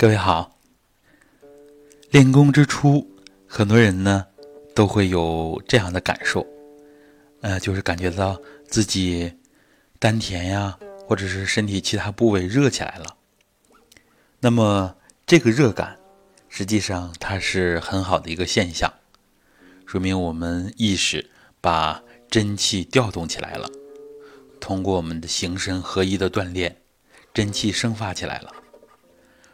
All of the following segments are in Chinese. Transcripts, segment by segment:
各位好，练功之初，很多人呢都会有这样的感受，呃，就是感觉到自己丹田呀，或者是身体其他部位热起来了。那么这个热感，实际上它是很好的一个现象，说明我们意识把真气调动起来了。通过我们的形神合一的锻炼，真气生发起来了。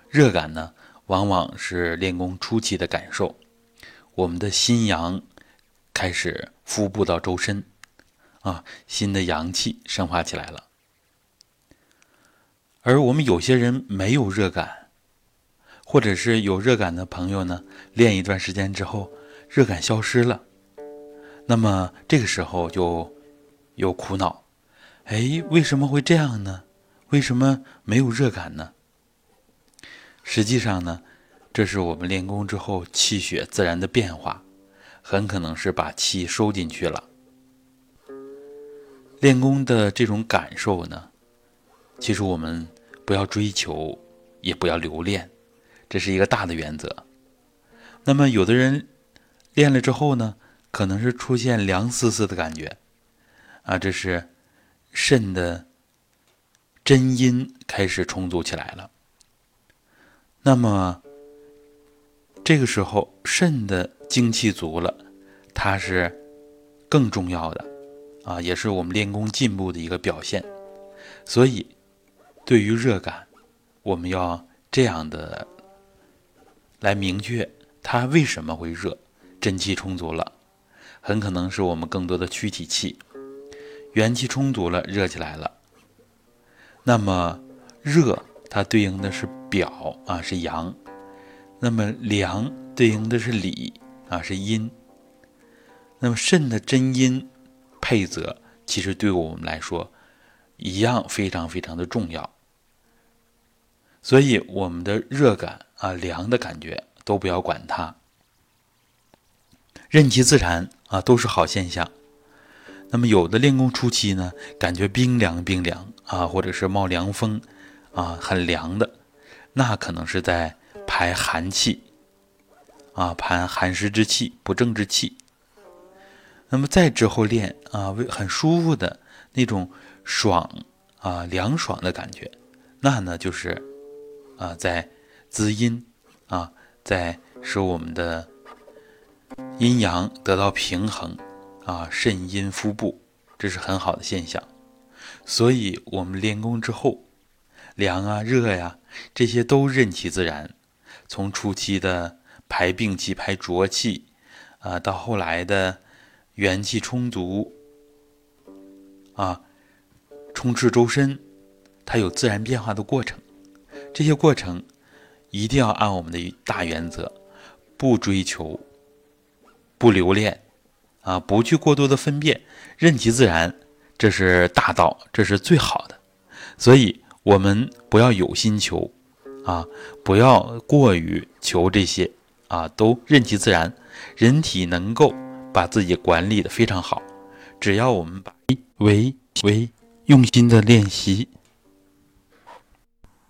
热感呢，往往是练功初期的感受。我们的心阳开始腹部到周身，啊，新的阳气生发起来了。而我们有些人没有热感，或者是有热感的朋友呢，练一段时间之后，热感消失了。那么这个时候就有苦恼，哎，为什么会这样呢？为什么没有热感呢？实际上呢，这是我们练功之后气血自然的变化，很可能是把气收进去了。练功的这种感受呢，其实我们不要追求，也不要留恋，这是一个大的原则。那么有的人练了之后呢，可能是出现凉丝丝的感觉，啊，这是肾的真阴开始充足起来了。那么，这个时候肾的精气足了，它是更重要的啊，也是我们练功进步的一个表现。所以，对于热感，我们要这样的来明确它为什么会热，真气充足了，很可能是我们更多的躯体气，元气充足了，热起来了。那么热。它对应的是表啊，是阳；那么凉对应的是里啊，是阴。那么肾的真阴配泽，其实对我们来说一样非常非常的重要。所以我们的热感啊、凉的感觉都不要管它，任其自然啊，都是好现象。那么有的练功初期呢，感觉冰凉冰凉啊，或者是冒凉风。啊，很凉的，那可能是在排寒气，啊，排寒湿之气、不正之气。那么再之后练啊，为很舒服的那种爽啊、凉爽的感觉，那呢就是啊，在滋阴啊，在使我们的阴阳得到平衡啊，肾阴腹部，这是很好的现象。所以我们练功之后。凉啊，热呀，这些都任其自然。从初期的排病气、排浊气，啊，到后来的元气充足，啊，充斥周身，它有自然变化的过程。这些过程一定要按我们的大原则，不追求，不留恋，啊，不去过多的分辨，任其自然，这是大道，这是最好的。所以。我们不要有心求，啊，不要过于求这些，啊，都任其自然。人体能够把自己管理的非常好，只要我们把为为用心的练习。